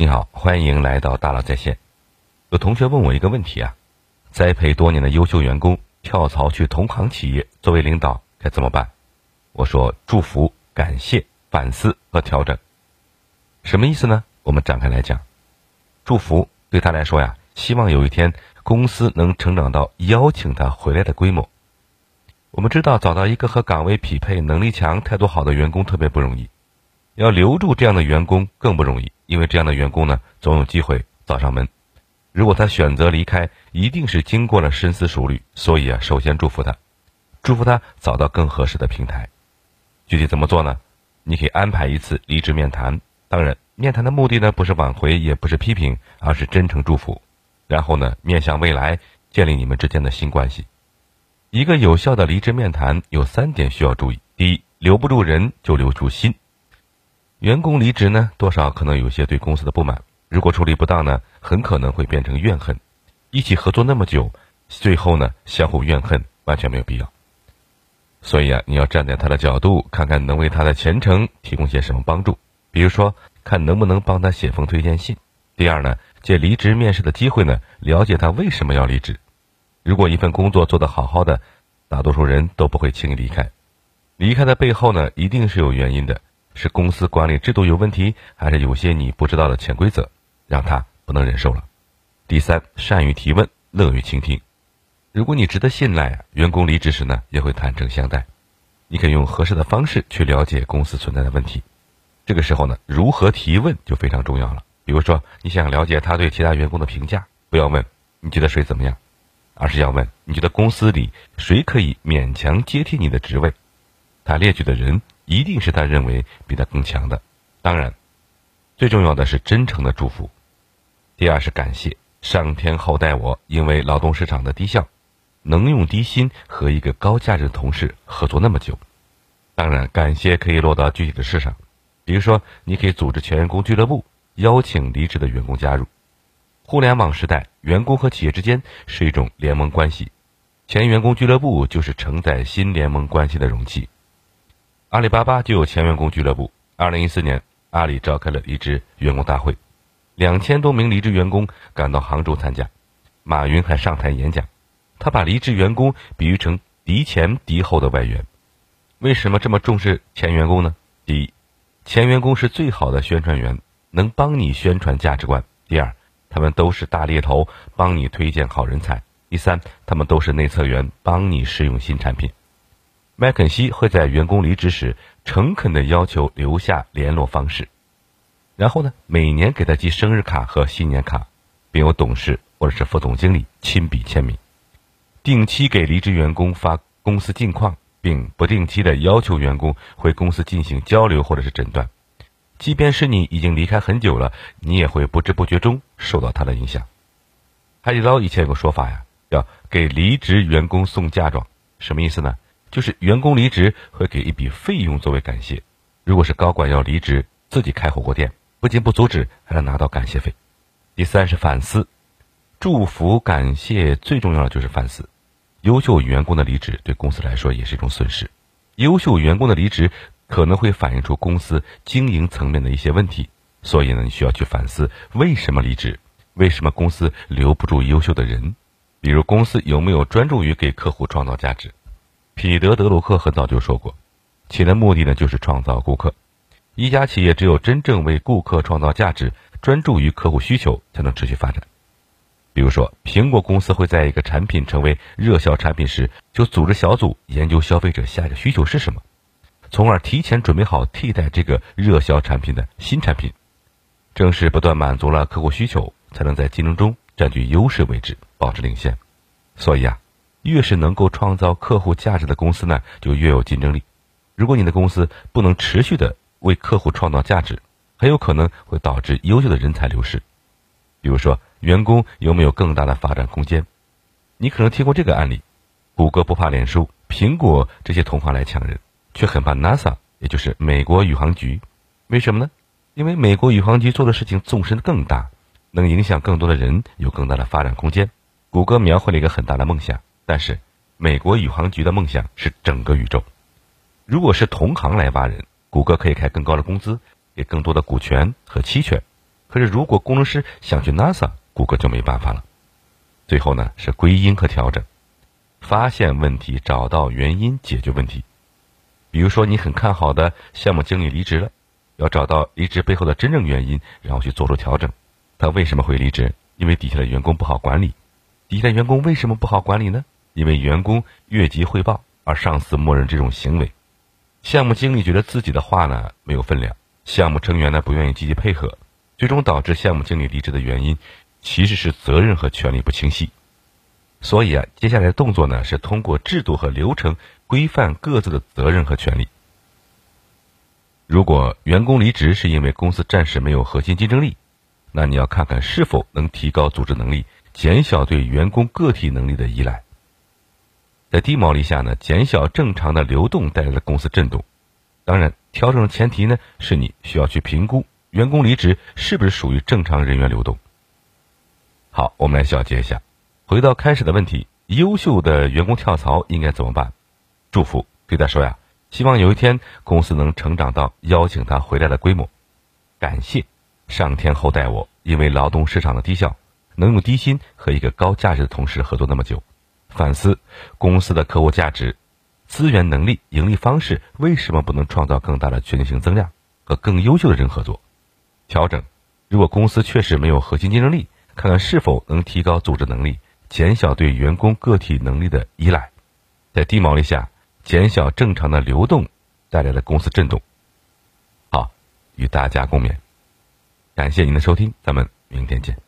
你好，欢迎来到大佬在线。有同学问我一个问题啊，栽培多年的优秀员工跳槽去同行企业，作为领导该怎么办？我说祝福、感谢、反思和调整。什么意思呢？我们展开来讲。祝福对他来说呀，希望有一天公司能成长到邀请他回来的规模。我们知道，找到一个和岗位匹配、能力强、态度好的员工特别不容易。要留住这样的员工更不容易，因为这样的员工呢，总有机会找上门。如果他选择离开，一定是经过了深思熟虑。所以啊，首先祝福他，祝福他找到更合适的平台。具体怎么做呢？你可以安排一次离职面谈。当然，面谈的目的呢，不是挽回，也不是批评，而是真诚祝福。然后呢，面向未来，建立你们之间的新关系。一个有效的离职面谈有三点需要注意：第一，留不住人就留住心。员工离职呢，多少可能有些对公司的不满。如果处理不当呢，很可能会变成怨恨。一起合作那么久，最后呢，相互怨恨完全没有必要。所以啊，你要站在他的角度，看看能为他的前程提供些什么帮助。比如说，看能不能帮他写封推荐信。第二呢，借离职面试的机会呢，了解他为什么要离职。如果一份工作做得好好的，大多数人都不会轻易离开。离开的背后呢，一定是有原因的。是公司管理制度有问题，还是有些你不知道的潜规则，让他不能忍受了？第三，善于提问，乐于倾听。如果你值得信赖，员工离职时呢，也会坦诚相待。你可以用合适的方式去了解公司存在的问题。这个时候呢，如何提问就非常重要了。比如说，你想了解他对其他员工的评价，不要问你觉得谁怎么样，而是要问你觉得公司里谁可以勉强接替你的职位。他列举的人。一定是他认为比他更强的。当然，最重要的是真诚的祝福。第二是感谢上天厚待我，因为劳动市场的低效，能用低薪和一个高价值的同事合作那么久。当然，感谢可以落到具体的事上，比如说，你可以组织全员工俱乐部，邀请离职的员工加入。互联网时代，员工和企业之间是一种联盟关系，前员工俱乐部就是承载新联盟关系的容器。阿里巴巴就有前员工俱乐部。二零一四年，阿里召开了离职员工大会，两千多名离职员工赶到杭州参加。马云还上台演讲，他把离职员工比喻成敌前敌后的外援。为什么这么重视前员工呢？第一，前员工是最好的宣传员，能帮你宣传价值观；第二，他们都是大猎头，帮你推荐好人才；第三，他们都是内测员，帮你试用新产品。麦肯锡会在员工离职时诚恳地要求留下联络方式，然后呢，每年给他寄生日卡和新年卡，并由董事或者是副总经理亲笔签名，定期给离职员工发公司近况，并不定期的要求员工回公司进行交流或者是诊断。即便是你已经离开很久了，你也会不知不觉中受到他的影响。海底捞以前有个说法呀，叫给离职员工送嫁妆，什么意思呢？就是员工离职会给一笔费用作为感谢，如果是高管要离职，自己开火锅店，不仅不阻止，还能拿到感谢费。第三是反思，祝福感谢最重要的就是反思。优秀员工的离职对公司来说也是一种损失，优秀员工的离职可能会反映出公司经营层面的一些问题，所以呢，你需要去反思为什么离职，为什么公司留不住优秀的人，比如公司有没有专注于给客户创造价值。彼得·德鲁克很早就说过，企业的目的呢就是创造顾客。一家企业只有真正为顾客创造价值，专注于客户需求，才能持续发展。比如说，苹果公司会在一个产品成为热销产品时，就组织小组研究消费者下一个需求是什么，从而提前准备好替代这个热销产品的新产品。正是不断满足了客户需求，才能在竞争中占据优势位置，保持领先。所以啊。越是能够创造客户价值的公司呢，就越有竞争力。如果你的公司不能持续的为客户创造价值，很有可能会导致优秀的人才流失。比如说，员工有没有更大的发展空间？你可能听过这个案例：谷歌不怕脸书、苹果这些同行来抢人，却很怕 NASA，也就是美国宇航局。为什么呢？因为美国宇航局做的事情纵深更大，能影响更多的人，有更大的发展空间。谷歌描绘了一个很大的梦想。但是，美国宇航局的梦想是整个宇宙。如果是同行来挖人，谷歌可以开更高的工资，给更多的股权和期权。可是如果工程师想去 NASA，谷歌就没办法了。最后呢是归因和调整，发现问题，找到原因，解决问题。比如说你很看好的项目经理离职了，要找到离职背后的真正原因，然后去做出调整。他为什么会离职？因为底下的员工不好管理。底下的员工为什么不好管理呢？因为员工越级汇报，而上司默认这种行为。项目经理觉得自己的话呢没有分量，项目成员呢不愿意积极配合，最终导致项目经理离职的原因，其实是责任和权利不清晰。所以啊，接下来的动作呢是通过制度和流程规范各自的责任和权利。如果员工离职是因为公司暂时没有核心竞争力，那你要看看是否能提高组织能力。减小对员工个体能力的依赖，在低毛利下呢，减小正常的流动带来的公司震动。当然，调整的前提呢，是你需要去评估员工离职是不是属于正常人员流动。好，我们来小结一下，回到开始的问题：优秀的员工跳槽应该怎么办？祝福对他说呀，希望有一天公司能成长到邀请他回来的规模。感谢上天厚待我，因为劳动市场的低效。能用低薪和一个高价值的同事合作那么久，反思公司的客户价值、资源能力、盈利方式，为什么不能创造更大的全球性增量？和更优秀的人合作，调整。如果公司确实没有核心竞争力，看看是否能提高组织能力，减小对员工个体能力的依赖，在低毛利下减小正常的流动带来的公司震动。好，与大家共勉。感谢您的收听，咱们明天见。